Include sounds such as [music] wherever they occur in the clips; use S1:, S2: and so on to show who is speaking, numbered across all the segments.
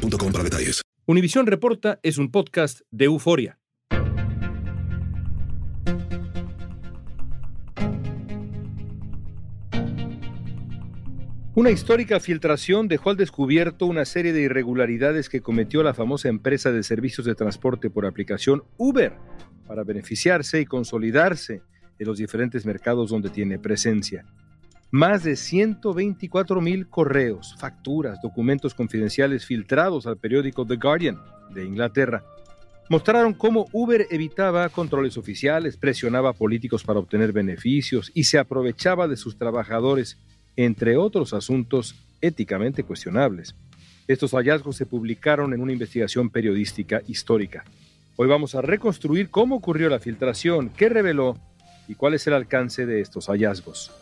S1: para detalles.
S2: Univisión Reporta es un podcast de euforia. Una histórica filtración dejó al descubierto una serie de irregularidades que cometió la famosa empresa de servicios de transporte por aplicación Uber para beneficiarse y consolidarse en los diferentes mercados donde tiene presencia. Más de 124 mil correos, facturas, documentos confidenciales filtrados al periódico The Guardian de Inglaterra mostraron cómo Uber evitaba controles oficiales, presionaba políticos para obtener beneficios y se aprovechaba de sus trabajadores, entre otros asuntos éticamente cuestionables. Estos hallazgos se publicaron en una investigación periodística histórica. Hoy vamos a reconstruir cómo ocurrió la filtración, qué reveló y cuál es el alcance de estos hallazgos.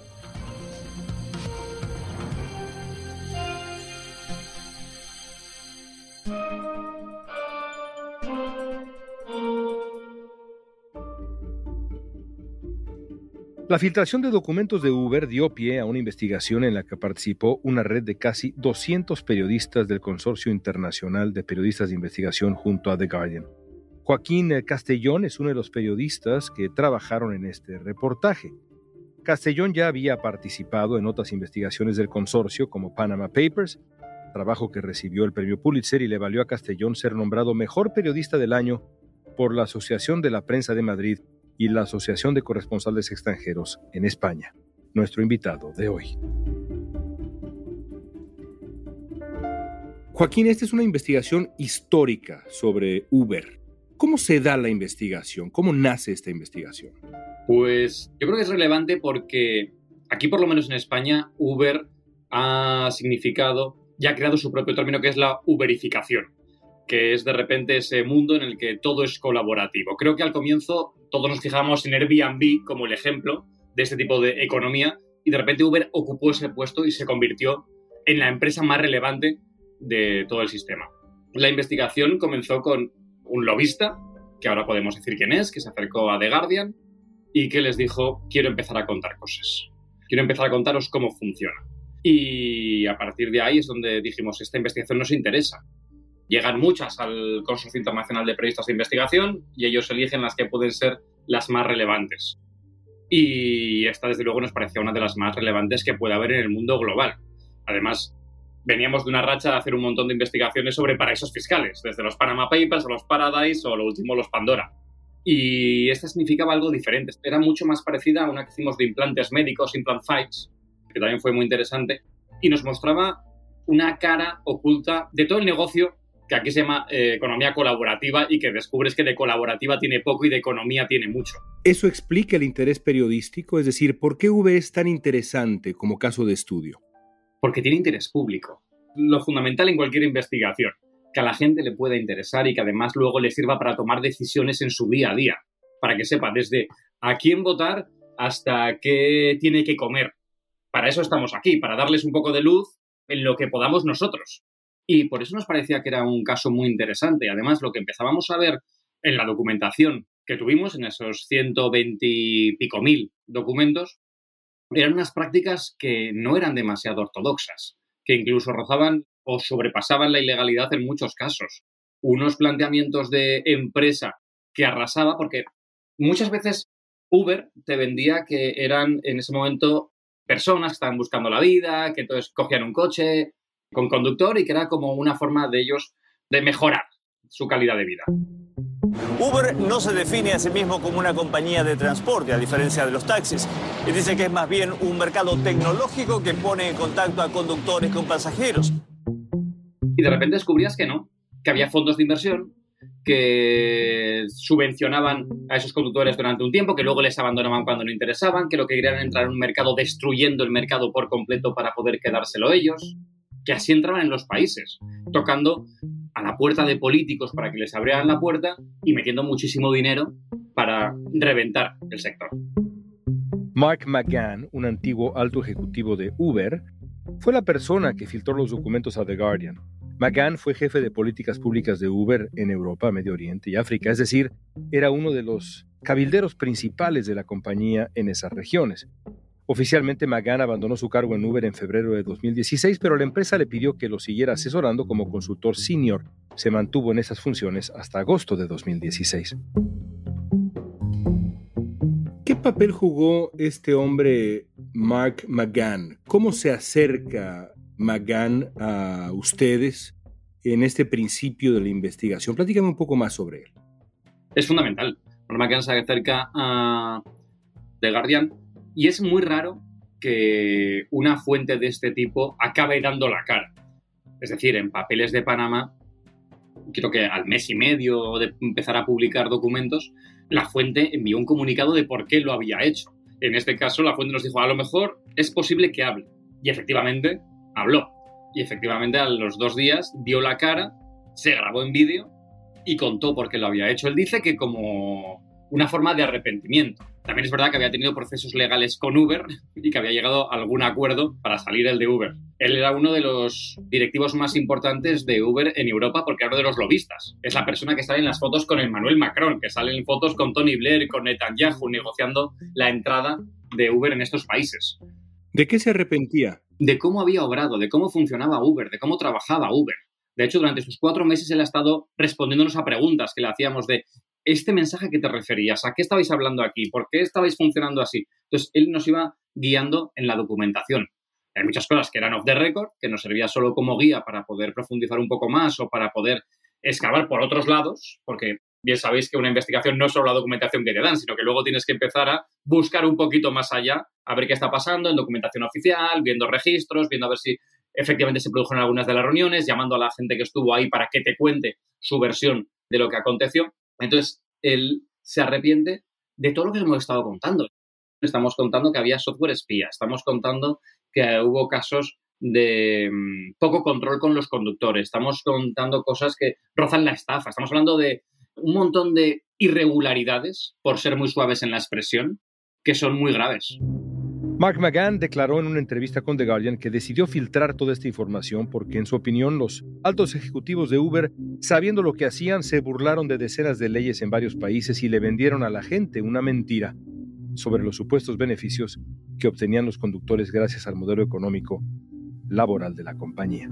S2: La filtración de documentos de Uber dio pie a una investigación en la que participó una red de casi 200 periodistas del Consorcio Internacional de Periodistas de Investigación junto a The Guardian. Joaquín Castellón es uno de los periodistas que trabajaron en este reportaje. Castellón ya había participado en otras investigaciones del consorcio como Panama Papers, trabajo que recibió el premio Pulitzer y le valió a Castellón ser nombrado mejor periodista del año por la Asociación de la Prensa de Madrid y la Asociación de Corresponsales Extranjeros en España, nuestro invitado de hoy. Joaquín, esta es una investigación histórica sobre Uber. ¿Cómo se da la investigación? ¿Cómo nace esta investigación?
S3: Pues yo creo que es relevante porque aquí, por lo menos en España, Uber ha significado, ya ha creado su propio término que es la uberificación que es de repente ese mundo en el que todo es colaborativo. Creo que al comienzo todos nos fijamos en Airbnb como el ejemplo de este tipo de economía y de repente Uber ocupó ese puesto y se convirtió en la empresa más relevante de todo el sistema. La investigación comenzó con un lobista, que ahora podemos decir quién es, que se acercó a The Guardian y que les dijo, quiero empezar a contar cosas, quiero empezar a contaros cómo funciona. Y a partir de ahí es donde dijimos, esta investigación nos interesa, Llegan muchas al Consorcio Internacional de Periodistas de Investigación y ellos eligen las que pueden ser las más relevantes. Y esta, desde luego, nos parecía una de las más relevantes que puede haber en el mundo global. Además, veníamos de una racha de hacer un montón de investigaciones sobre paraísos fiscales, desde los Panama Papers a los Paradise o lo último los Pandora. Y esta significaba algo diferente. Era mucho más parecida a una que hicimos de implantes médicos, Implant Fights, que también fue muy interesante, y nos mostraba una cara oculta de todo el negocio que aquí se llama eh, economía colaborativa y que descubres que de colaborativa tiene poco y de economía tiene mucho.
S2: ¿Eso explica el interés periodístico? Es decir, ¿por qué V es tan interesante como caso de estudio?
S3: Porque tiene interés público. Lo fundamental en cualquier investigación, que a la gente le pueda interesar y que además luego le sirva para tomar decisiones en su día a día, para que sepa desde a quién votar hasta qué tiene que comer. Para eso estamos aquí, para darles un poco de luz en lo que podamos nosotros. Y por eso nos parecía que era un caso muy interesante. Además, lo que empezábamos a ver en la documentación que tuvimos, en esos 120 y pico mil documentos, eran unas prácticas que no eran demasiado ortodoxas, que incluso rozaban o sobrepasaban la ilegalidad en muchos casos. Unos planteamientos de empresa que arrasaba, porque muchas veces Uber te vendía que eran en ese momento personas que estaban buscando la vida, que entonces cogían un coche, con conductor y que era como una forma de ellos de mejorar su calidad de vida.
S4: Uber no se define a sí mismo como una compañía de transporte, a diferencia de los taxis, y dice que es más bien un mercado tecnológico que pone en contacto a conductores con pasajeros.
S3: Y de repente descubrías que no, que había fondos de inversión que subvencionaban a esos conductores durante un tiempo, que luego les abandonaban cuando no interesaban, que lo que querían era entrar en un mercado destruyendo el mercado por completo para poder quedárselo ellos que así entraban en los países, tocando a la puerta de políticos para que les abrieran la puerta y metiendo muchísimo dinero para reventar el sector.
S2: Mark McGann, un antiguo alto ejecutivo de Uber, fue la persona que filtró los documentos a The Guardian. McGann fue jefe de políticas públicas de Uber en Europa, Medio Oriente y África, es decir, era uno de los cabilderos principales de la compañía en esas regiones. Oficialmente, McGann abandonó su cargo en Uber en febrero de 2016, pero la empresa le pidió que lo siguiera asesorando como consultor senior. Se mantuvo en esas funciones hasta agosto de 2016. ¿Qué papel jugó este hombre, Mark McGann? ¿Cómo se acerca McGann a ustedes en este principio de la investigación? Platícame un poco más sobre él.
S3: Es fundamental. Mark McGann se acerca a The Guardian y es muy raro que una fuente de este tipo acabe dando la cara. Es decir, en papeles de Panamá, creo que al mes y medio de empezar a publicar documentos, la fuente envió un comunicado de por qué lo había hecho. En este caso, la fuente nos dijo, a lo mejor es posible que hable. Y efectivamente, habló. Y efectivamente, a los dos días dio la cara, se grabó en vídeo y contó por qué lo había hecho. Él dice que como una forma de arrepentimiento. También es verdad que había tenido procesos legales con Uber [laughs] y que había llegado a algún acuerdo para salir el de Uber. Él era uno de los directivos más importantes de Uber en Europa porque era uno de los lobistas. Es la persona que sale en las fotos con Emmanuel Macron, que sale en fotos con Tony Blair con Netanyahu negociando la entrada de Uber en estos países.
S2: ¿De qué se arrepentía?
S3: De cómo había obrado, de cómo funcionaba Uber, de cómo trabajaba Uber. De hecho, durante sus cuatro meses él ha estado respondiéndonos a preguntas que le hacíamos de este mensaje que te referías, ¿a qué estabais hablando aquí? ¿Por qué estabais funcionando así? Entonces, él nos iba guiando en la documentación. Hay muchas cosas que eran off the record, que nos servía solo como guía para poder profundizar un poco más o para poder excavar por otros lados, porque bien sabéis que una investigación no es solo la documentación que te dan, sino que luego tienes que empezar a buscar un poquito más allá, a ver qué está pasando en documentación oficial, viendo registros, viendo a ver si efectivamente se produjeron algunas de las reuniones, llamando a la gente que estuvo ahí para que te cuente su versión de lo que aconteció. Entonces, él se arrepiente de todo lo que hemos estado contando. Estamos contando que había software espía, estamos contando que hubo casos de mm, poco control con los conductores, estamos contando cosas que rozan la estafa, estamos hablando de un montón de irregularidades, por ser muy suaves en la expresión, que son muy graves.
S2: Mark McGann declaró en una entrevista con The Guardian que decidió filtrar toda esta información porque, en su opinión, los altos ejecutivos de Uber, sabiendo lo que hacían, se burlaron de decenas de leyes en varios países y le vendieron a la gente una mentira sobre los supuestos beneficios que obtenían los conductores gracias al modelo económico laboral de la compañía.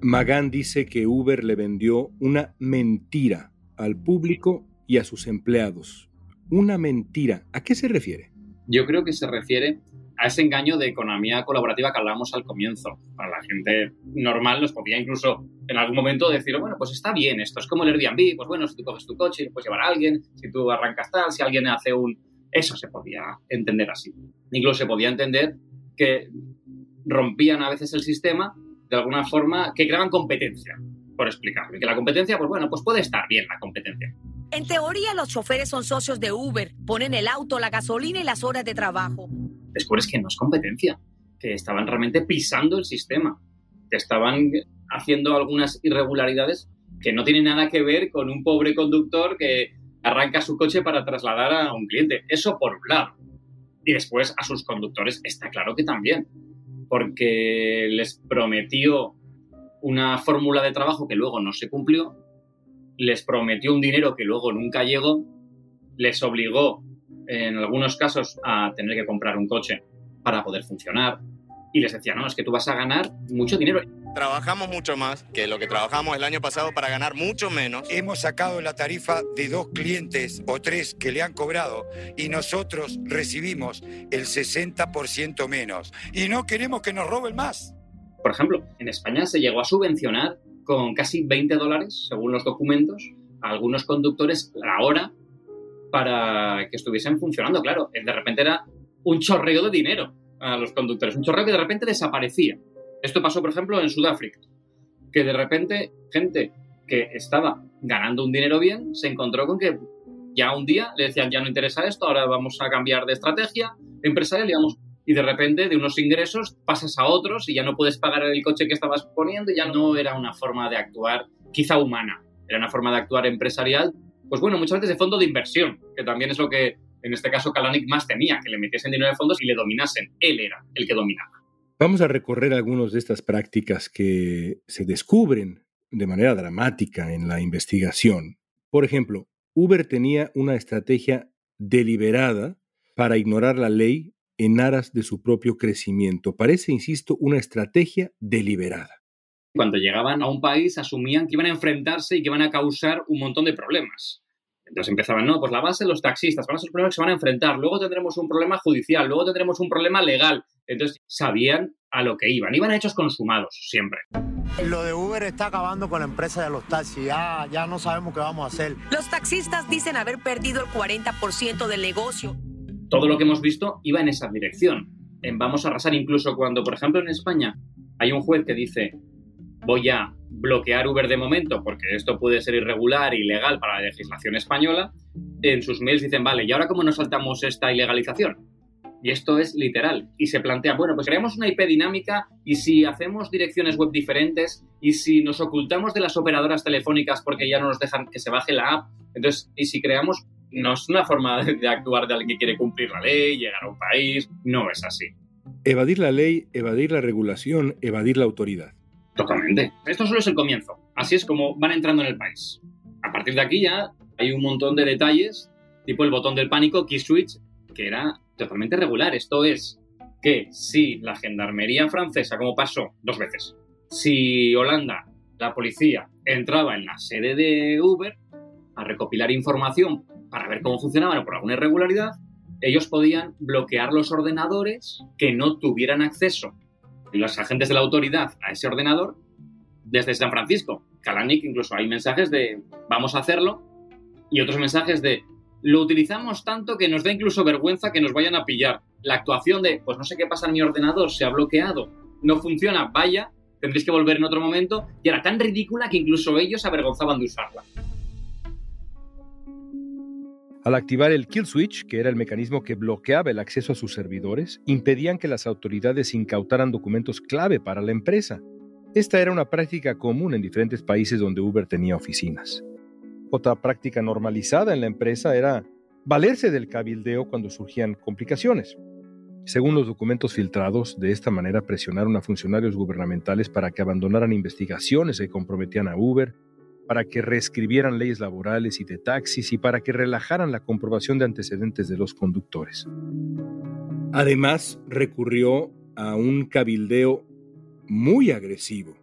S2: McGann dice que Uber le vendió una mentira al público y a sus empleados. Una mentira. ¿A qué se refiere?
S3: Yo creo que se refiere a ese engaño de economía colaborativa que hablábamos al comienzo. Para la gente normal nos podía incluso en algún momento decir, bueno, pues está bien esto, es como el Airbnb, pues bueno, si tú coges tu coche, puedes llevar a alguien, si tú arrancas tal, si alguien hace un... Eso se podía entender así. Incluso se podía entender que rompían a veces el sistema de alguna forma, que creaban competencia, por explicarlo. Y que la competencia, pues bueno, pues puede estar bien la competencia.
S5: En teoría, los choferes son socios de Uber, ponen el auto, la gasolina y las horas de trabajo.
S3: Descubres que no es competencia, que estaban realmente pisando el sistema, que estaban haciendo algunas irregularidades que no tienen nada que ver con un pobre conductor que arranca su coche para trasladar a un cliente. Eso por un lado. Y después a sus conductores está claro que también, porque les prometió una fórmula de trabajo que luego no se cumplió les prometió un dinero que luego nunca llegó, les obligó en algunos casos a tener que comprar un coche para poder funcionar y les decía, no, es que tú vas a ganar mucho dinero.
S6: Trabajamos mucho más que lo que trabajamos el año pasado para ganar mucho menos.
S7: Hemos sacado la tarifa de dos clientes o tres que le han cobrado y nosotros recibimos el 60% menos. Y no queremos que nos roben más.
S3: Por ejemplo, en España se llegó a subvencionar con casi 20 dólares, según los documentos, a algunos conductores la hora para que estuviesen funcionando. Claro, de repente era un chorreo de dinero a los conductores, un chorreo que de repente desaparecía. Esto pasó, por ejemplo, en Sudáfrica, que de repente gente que estaba ganando un dinero bien se encontró con que ya un día le decían, ya no interesa esto, ahora vamos a cambiar de estrategia empresarial y vamos y de repente de unos ingresos pasas a otros y ya no puedes pagar el coche que estabas poniendo ya no era una forma de actuar quizá humana, era una forma de actuar empresarial, pues bueno, muchas veces de fondo de inversión, que también es lo que en este caso Kalanick más temía, que le metiesen dinero de fondos y le dominasen. Él era el que dominaba.
S2: Vamos a recorrer algunas de estas prácticas que se descubren de manera dramática en la investigación. Por ejemplo, Uber tenía una estrategia deliberada para ignorar la ley en aras de su propio crecimiento. Parece, insisto, una estrategia deliberada.
S3: Cuando llegaban a un país asumían que iban a enfrentarse y que iban a causar un montón de problemas. Entonces empezaban, no, pues la base de los taxistas, van a ser los problemas que se van a enfrentar, luego tendremos un problema judicial, luego tendremos un problema legal. Entonces sabían a lo que iban, iban a hechos consumados siempre.
S8: Lo de Uber está acabando con la empresa de los taxis, ya, ya no sabemos qué vamos a hacer.
S5: Los taxistas dicen haber perdido el 40% del negocio.
S3: Todo lo que hemos visto iba en esa dirección. En vamos a arrasar incluso cuando, por ejemplo, en España hay un juez que dice, voy a bloquear Uber de momento porque esto puede ser irregular ilegal para la legislación española, en sus mails dicen, vale, ¿y ahora cómo nos saltamos esta ilegalización? Y esto es literal. Y se plantea, bueno, pues creamos una IP dinámica y si hacemos direcciones web diferentes y si nos ocultamos de las operadoras telefónicas porque ya no nos dejan que se baje la app, entonces, y si creamos, no es una forma de actuar de alguien que quiere cumplir la ley, llegar a un país, no es así.
S2: Evadir la ley, evadir la regulación, evadir la autoridad.
S3: Totalmente. Esto solo es el comienzo. Así es como van entrando en el país. A partir de aquí ya hay un montón de detalles, tipo el botón del pánico, key switch, que era totalmente regular. Esto es que si la gendarmería francesa, como pasó dos veces, si Holanda, la policía, entraba en la sede de Uber a recopilar información para ver cómo funcionaban o por alguna irregularidad, ellos podían bloquear los ordenadores que no tuvieran acceso los agentes de la autoridad a ese ordenador desde San Francisco. Kalanick incluso hay mensajes de vamos a hacerlo y otros mensajes de lo utilizamos tanto que nos da incluso vergüenza que nos vayan a pillar. La actuación de pues no sé qué pasa en mi ordenador, se ha bloqueado, no funciona, vaya, tendréis que volver en otro momento y era tan ridícula que incluso ellos avergonzaban de usarla.
S2: Al activar el kill switch, que era el mecanismo que bloqueaba el acceso a sus servidores, impedían que las autoridades incautaran documentos clave para la empresa. Esta era una práctica común en diferentes países donde Uber tenía oficinas. Otra práctica normalizada en la empresa era valerse del cabildeo cuando surgían complicaciones. Según los documentos filtrados, de esta manera presionaron a funcionarios gubernamentales para que abandonaran investigaciones que comprometían a Uber para que reescribieran leyes laborales y de taxis y para que relajaran la comprobación de antecedentes de los conductores. Además, recurrió a un cabildeo muy agresivo.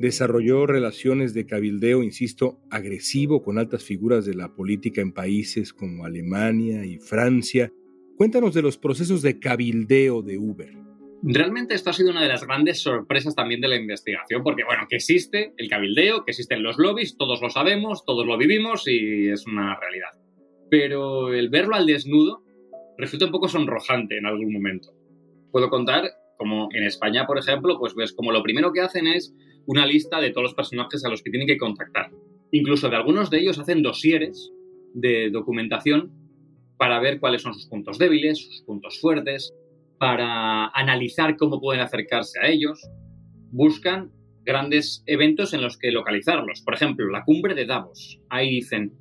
S2: Desarrolló relaciones de cabildeo, insisto, agresivo con altas figuras de la política en países como Alemania y Francia. Cuéntanos de los procesos de cabildeo de Uber.
S3: Realmente esto ha sido una de las grandes sorpresas también de la investigación, porque bueno, que existe el cabildeo, que existen los lobbies, todos lo sabemos, todos lo vivimos y es una realidad. Pero el verlo al desnudo resulta un poco sonrojante en algún momento. Puedo contar como en España, por ejemplo, pues ves como lo primero que hacen es una lista de todos los personajes a los que tienen que contactar. Incluso de algunos de ellos hacen dosieres de documentación para ver cuáles son sus puntos débiles, sus puntos fuertes, para analizar cómo pueden acercarse a ellos, buscan grandes eventos en los que localizarlos. Por ejemplo, la cumbre de Davos. Ahí dicen,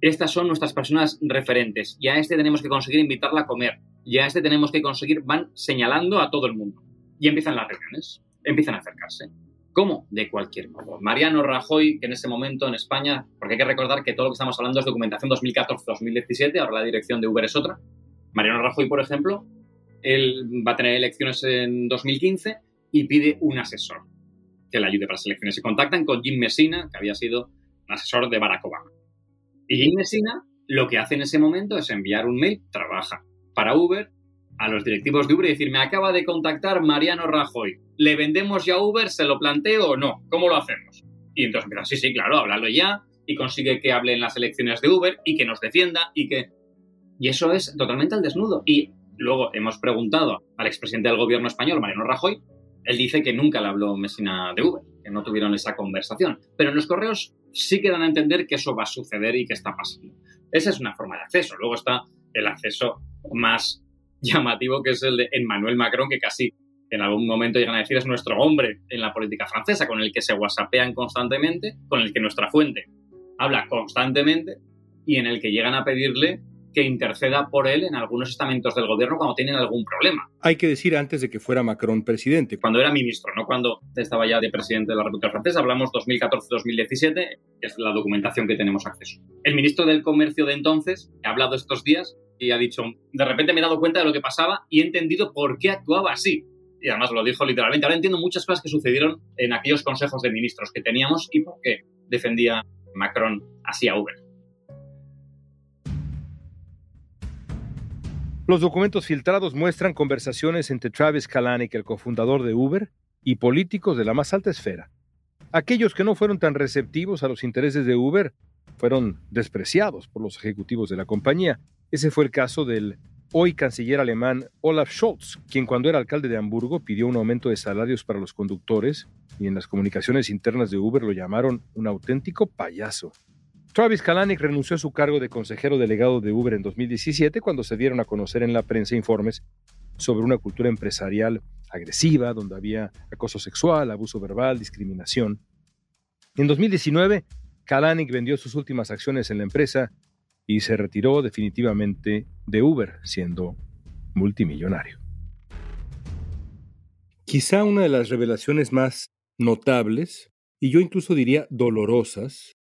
S3: estas son nuestras personas referentes y a este tenemos que conseguir invitarla a comer y a este tenemos que conseguir, van señalando a todo el mundo. Y empiezan las reuniones, empiezan a acercarse. ¿Cómo? De cualquier modo. Mariano Rajoy, que en ese momento en España, porque hay que recordar que todo lo que estamos hablando es documentación 2014-2017, ahora la dirección de Uber es otra. Mariano Rajoy, por ejemplo, él va a tener elecciones en 2015 y pide un asesor que le ayude para las elecciones. Se contactan con Jim Messina, que había sido asesor de Barack Obama. Y Jim Messina lo que hace en ese momento es enviar un mail, trabaja para Uber, a los directivos de Uber y decir, me acaba de contactar Mariano Rajoy, ¿le vendemos ya Uber? ¿Se lo planteo o no? ¿Cómo lo hacemos? Y entonces empieza, sí, sí, claro, háblalo ya y consigue que hable en las elecciones de Uber y que nos defienda y que... Y eso es totalmente al desnudo. Y Luego hemos preguntado al expresidente del gobierno español, Mariano Rajoy, él dice que nunca le habló Messina de Uber, que no tuvieron esa conversación. Pero en los correos sí que dan a entender que eso va a suceder y que está pasando. Esa es una forma de acceso. Luego está el acceso más [laughs] llamativo, que es el de Emmanuel Macron, que casi en algún momento llegan a decir es nuestro hombre en la política francesa, con el que se whatsappean constantemente, con el que nuestra fuente habla constantemente y en el que llegan a pedirle que interceda por él en algunos estamentos del gobierno cuando tienen algún problema.
S2: Hay que decir antes de que fuera Macron presidente.
S3: Cuando era ministro, no cuando estaba ya de presidente de la República Francesa, hablamos 2014-2017, que es la documentación que tenemos acceso. El ministro del Comercio de entonces ha hablado estos días y ha dicho, de repente me he dado cuenta de lo que pasaba y he entendido por qué actuaba así. Y además lo dijo literalmente. Ahora entiendo muchas cosas que sucedieron en aquellos consejos de ministros que teníamos y por qué defendía Macron así a Uber.
S2: Los documentos filtrados muestran conversaciones entre Travis Kalanick, el cofundador de Uber, y políticos de la más alta esfera. Aquellos que no fueron tan receptivos a los intereses de Uber fueron despreciados por los ejecutivos de la compañía. Ese fue el caso del hoy canciller alemán Olaf Scholz, quien cuando era alcalde de Hamburgo pidió un aumento de salarios para los conductores y en las comunicaciones internas de Uber lo llamaron un auténtico payaso. Travis Kalanick renunció a su cargo de consejero delegado de Uber en 2017 cuando se dieron a conocer en la prensa informes sobre una cultura empresarial agresiva, donde había acoso sexual, abuso verbal, discriminación. En 2019, Kalanick vendió sus últimas acciones en la empresa y se retiró definitivamente de Uber, siendo multimillonario. Quizá una de las revelaciones más notables, y yo incluso diría dolorosas,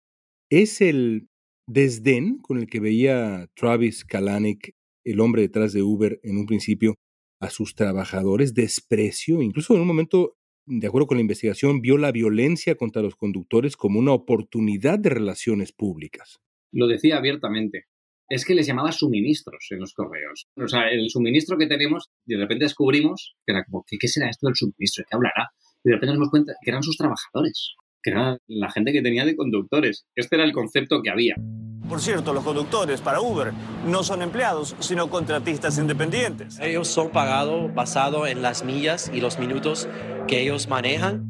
S2: es el desdén con el que veía Travis Kalanick, el hombre detrás de Uber, en un principio, a sus trabajadores, desprecio, incluso en un momento, de acuerdo con la investigación, vio la violencia contra los conductores como una oportunidad de relaciones públicas.
S3: Lo decía abiertamente. Es que les llamaba suministros en los correos. O sea, el suministro que tenemos, de repente descubrimos que era como, ¿qué, será esto del suministro? ¿De qué hablará? Y de repente nos dimos cuenta que eran sus trabajadores que era la gente que tenía de conductores. Este era el concepto que había.
S4: Por cierto, los conductores para Uber no son empleados, sino contratistas independientes.
S9: Ellos son pagados basado en las millas y los minutos que ellos manejan.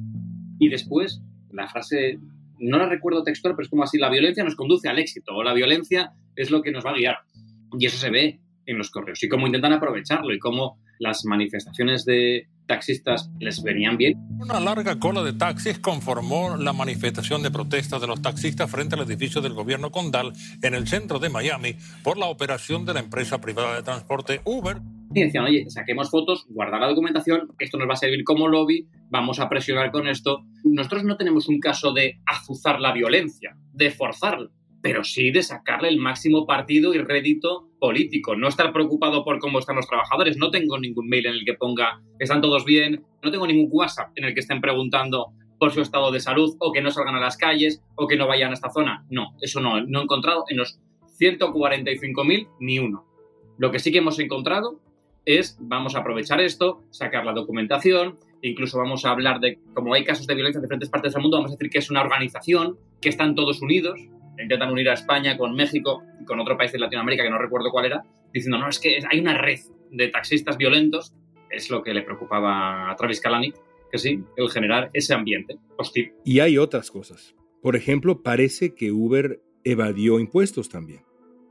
S3: Y después, la frase, no la recuerdo textual, pero es como así, la violencia nos conduce al éxito, o la violencia es lo que nos va a guiar. Y eso se ve en los correos, y cómo intentan aprovecharlo, y cómo las manifestaciones de taxistas les venían bien.
S10: Una larga cola de taxis conformó la manifestación de protesta de los taxistas frente al edificio del gobierno condal en el centro de Miami por la operación de la empresa privada de transporte Uber.
S3: Y decían, oye, saquemos fotos, guardar la documentación, esto nos va a servir como lobby, vamos a presionar con esto. Nosotros no tenemos un caso de azuzar la violencia, de forzarla pero sí de sacarle el máximo partido y rédito político. No estar preocupado por cómo están los trabajadores. No tengo ningún mail en el que ponga están todos bien. No tengo ningún WhatsApp en el que estén preguntando por su estado de salud o que no salgan a las calles o que no vayan a esta zona. No, eso no. No he encontrado en los 145.000 ni uno. Lo que sí que hemos encontrado es vamos a aprovechar esto, sacar la documentación, incluso vamos a hablar de, como hay casos de violencia en diferentes partes del mundo, vamos a decir que es una organización, que están todos unidos, intentan unir a España con México y con otro país de Latinoamérica que no recuerdo cuál era, diciendo, no, es que hay una red de taxistas violentos, es lo que le preocupaba a Travis Kalanick, que sí, el generar ese ambiente hostil.
S2: Y hay otras cosas. Por ejemplo, parece que Uber evadió impuestos también.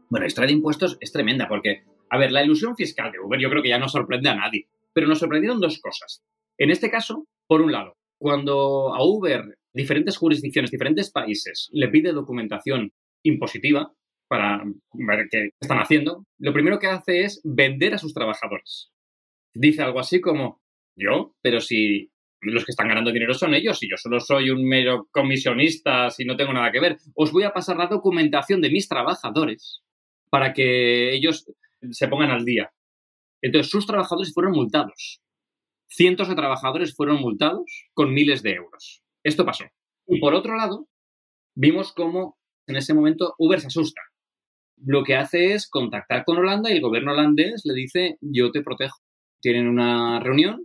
S3: Bueno, la historia de impuestos es tremenda porque, a ver, la ilusión fiscal de Uber yo creo que ya no sorprende a nadie, pero nos sorprendieron dos cosas. En este caso, por un lado, cuando a Uber diferentes jurisdicciones, diferentes países le pide documentación impositiva para ver qué están haciendo, lo primero que hace es vender a sus trabajadores. Dice algo así como, yo, pero si los que están ganando dinero son ellos y yo solo soy un mero comisionista si no tengo nada que ver, os voy a pasar la documentación de mis trabajadores para que ellos se pongan al día. Entonces sus trabajadores fueron multados. Cientos de trabajadores fueron multados con miles de euros. Esto pasó. Y por otro lado, vimos cómo en ese momento Uber se asusta. Lo que hace es contactar con Holanda y el gobierno holandés le dice, yo te protejo. Tienen una reunión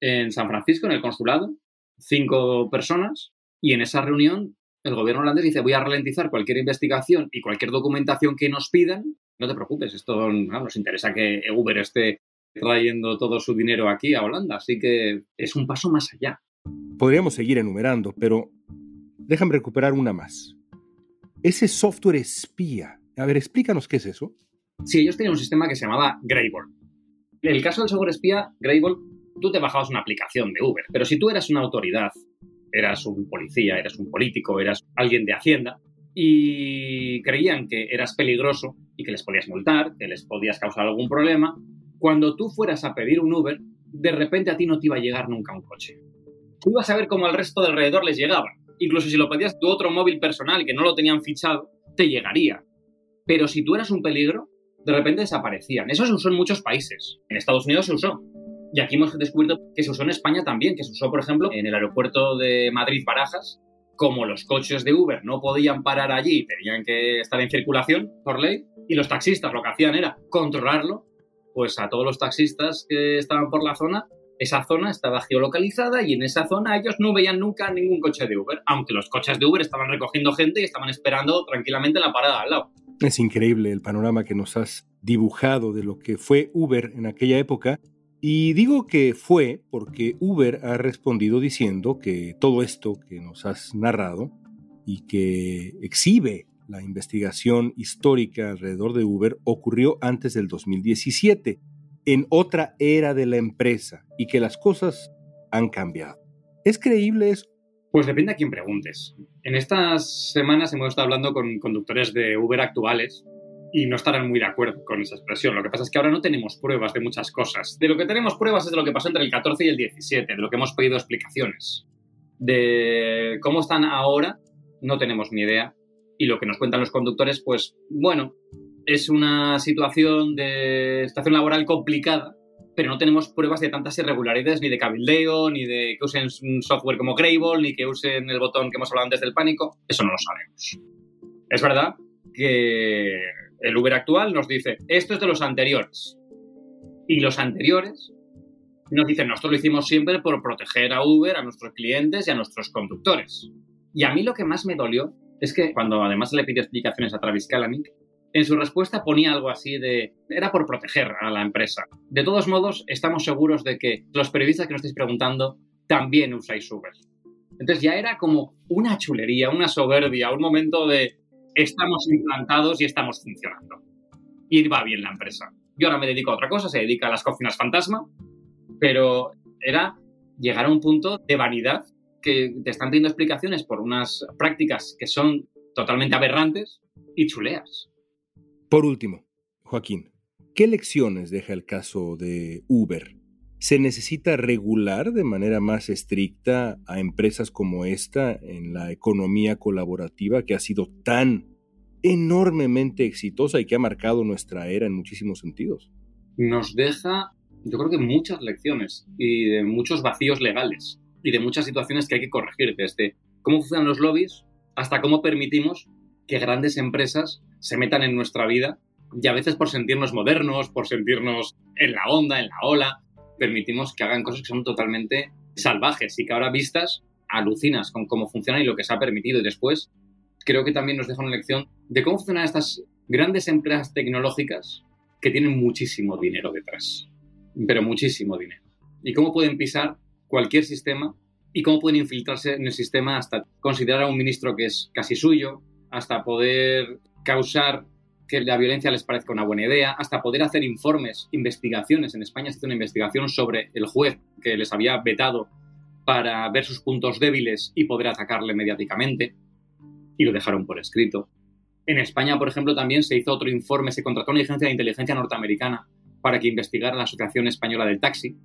S3: en San Francisco, en el consulado, cinco personas, y en esa reunión el gobierno holandés dice, voy a ralentizar cualquier investigación y cualquier documentación que nos pidan. No te preocupes, esto nos interesa que Uber esté trayendo todo su dinero aquí a Holanda, así que es un paso más allá.
S2: Podríamos seguir enumerando, pero déjame recuperar una más. Ese software espía. A ver, explícanos qué es eso.
S3: Sí, ellos tenían un sistema que se llamaba Greyboard. En el caso del software espía, Grable, tú te bajabas una aplicación de Uber, pero si tú eras una autoridad, eras un policía, eras un político, eras alguien de Hacienda, y creían que eras peligroso y que les podías multar, que les podías causar algún problema, cuando tú fueras a pedir un Uber, de repente a ti no te iba a llegar nunca un coche. Tú ibas a ver cómo al resto de alrededor les llegaba. Incluso si lo pedías tu otro móvil personal que no lo tenían fichado, te llegaría. Pero si tú eras un peligro, de repente desaparecían. Eso se usó en muchos países. En Estados Unidos se usó. Y aquí hemos descubierto que se usó en España también, que se usó, por ejemplo, en el aeropuerto de Madrid-Barajas. Como los coches de Uber no podían parar allí, tenían que estar en circulación por ley, y los taxistas lo que hacían era controlarlo, pues a todos los taxistas que estaban por la zona, esa zona estaba geolocalizada y en esa zona ellos no veían nunca ningún coche de Uber, aunque los coches de Uber estaban recogiendo gente y estaban esperando tranquilamente en la parada al lado.
S2: Es increíble el panorama que nos has dibujado de lo que fue Uber en aquella época. Y digo que fue porque Uber ha respondido diciendo que todo esto que nos has narrado y que exhibe la investigación histórica alrededor de Uber ocurrió antes del 2017, en otra era de la empresa, y que las cosas han cambiado. ¿Es creíble eso?
S3: Pues depende a quién preguntes. En estas semanas hemos estado hablando con conductores de Uber actuales y no estarán muy de acuerdo con esa expresión. Lo que pasa es que ahora no tenemos pruebas de muchas cosas. De lo que tenemos pruebas es de lo que pasó entre el 14 y el 17, de lo que hemos pedido explicaciones. De cómo están ahora, no tenemos ni idea. Y lo que nos cuentan los conductores, pues bueno, es una situación de situación laboral complicada pero no tenemos pruebas de tantas irregularidades, ni de cabildeo, ni de que usen un software como Grable, ni que usen el botón que hemos hablado antes del pánico. Eso no lo sabemos. Es verdad que el Uber actual nos dice, esto es de los anteriores. Y los anteriores nos dicen, nosotros lo hicimos siempre por proteger a Uber, a nuestros clientes y a nuestros conductores. Y a mí lo que más me dolió es que cuando además le pidió explicaciones a Travis Kalanick, en su respuesta ponía algo así de, era por proteger a la empresa. De todos modos, estamos seguros de que los periodistas que nos estáis preguntando también usáis Uber. Entonces ya era como una chulería, una soberbia, un momento de estamos implantados y estamos funcionando. Y va bien la empresa. Yo ahora me dedico a otra cosa, se dedica a las cocinas fantasma, pero era llegar a un punto de vanidad que te están dando explicaciones por unas prácticas que son totalmente aberrantes y chuleas.
S2: Por último, Joaquín, ¿qué lecciones deja el caso de Uber? ¿Se necesita regular de manera más estricta a empresas como esta en la economía colaborativa que ha sido tan enormemente exitosa y que ha marcado nuestra era en muchísimos sentidos?
S3: Nos deja, yo creo que muchas lecciones y de muchos vacíos legales y de muchas situaciones que hay que corregir, desde cómo funcionan los lobbies hasta cómo permitimos que grandes empresas se metan en nuestra vida y a veces por sentirnos modernos, por sentirnos en la onda, en la ola, permitimos que hagan cosas que son totalmente salvajes y que ahora vistas alucinas con cómo funciona y lo que se ha permitido. Y después creo que también nos deja una lección de cómo funcionan estas grandes empresas tecnológicas que tienen muchísimo dinero detrás, pero muchísimo dinero. Y cómo pueden pisar cualquier sistema y cómo pueden infiltrarse en el sistema hasta considerar a un ministro que es casi suyo, hasta poder causar que la violencia les parezca una buena idea, hasta poder hacer informes, investigaciones. En España se hizo una investigación sobre el juez que les había vetado para ver sus puntos débiles y poder atacarle mediáticamente, y lo dejaron por escrito. En España, por ejemplo, también se hizo otro informe, se contrató una agencia de inteligencia norteamericana para que investigara la Asociación Española del Taxi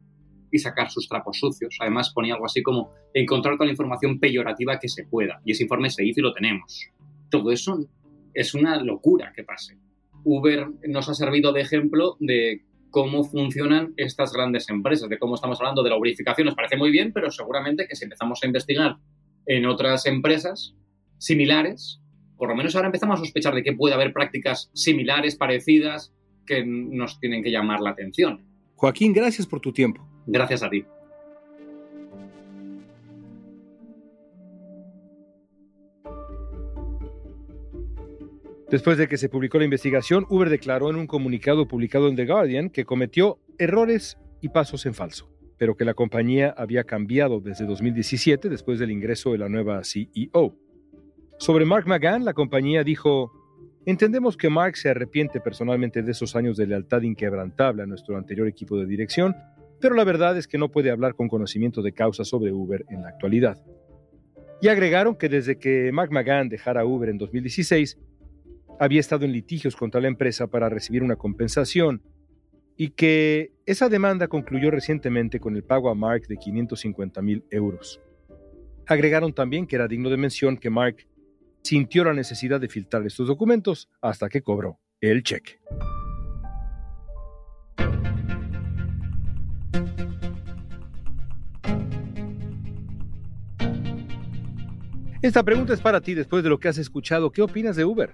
S3: y sacar sus trapos sucios. Además, ponía algo así como encontrar toda la información peyorativa que se pueda. Y ese informe se hizo y lo tenemos. Todo eso es una locura que pase. Uber nos ha servido de ejemplo de cómo funcionan estas grandes empresas, de cómo estamos hablando de la verificación. Nos parece muy bien, pero seguramente que si empezamos a investigar en otras empresas similares, por lo menos ahora empezamos a sospechar de que puede haber prácticas similares, parecidas, que nos tienen que llamar la atención.
S2: Joaquín, gracias por tu tiempo.
S3: Gracias a ti.
S2: Después de que se publicó la investigación, Uber declaró en un comunicado publicado en The Guardian que cometió errores y pasos en falso, pero que la compañía había cambiado desde 2017 después del ingreso de la nueva CEO. Sobre Mark McGann, la compañía dijo, Entendemos que Mark se arrepiente personalmente de esos años de lealtad inquebrantable a nuestro anterior equipo de dirección, pero la verdad es que no puede hablar con conocimiento de causa sobre Uber en la actualidad. Y agregaron que desde que Mark McGann dejara Uber en 2016, había estado en litigios contra la empresa para recibir una compensación y que esa demanda concluyó recientemente con el pago a Mark de 550 mil euros. Agregaron también que era digno de mención que Mark sintió la necesidad de filtrar estos documentos hasta que cobró el cheque. Esta pregunta es para ti después de lo que has escuchado. ¿Qué opinas de Uber?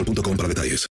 S1: boostmobile.com para detalles.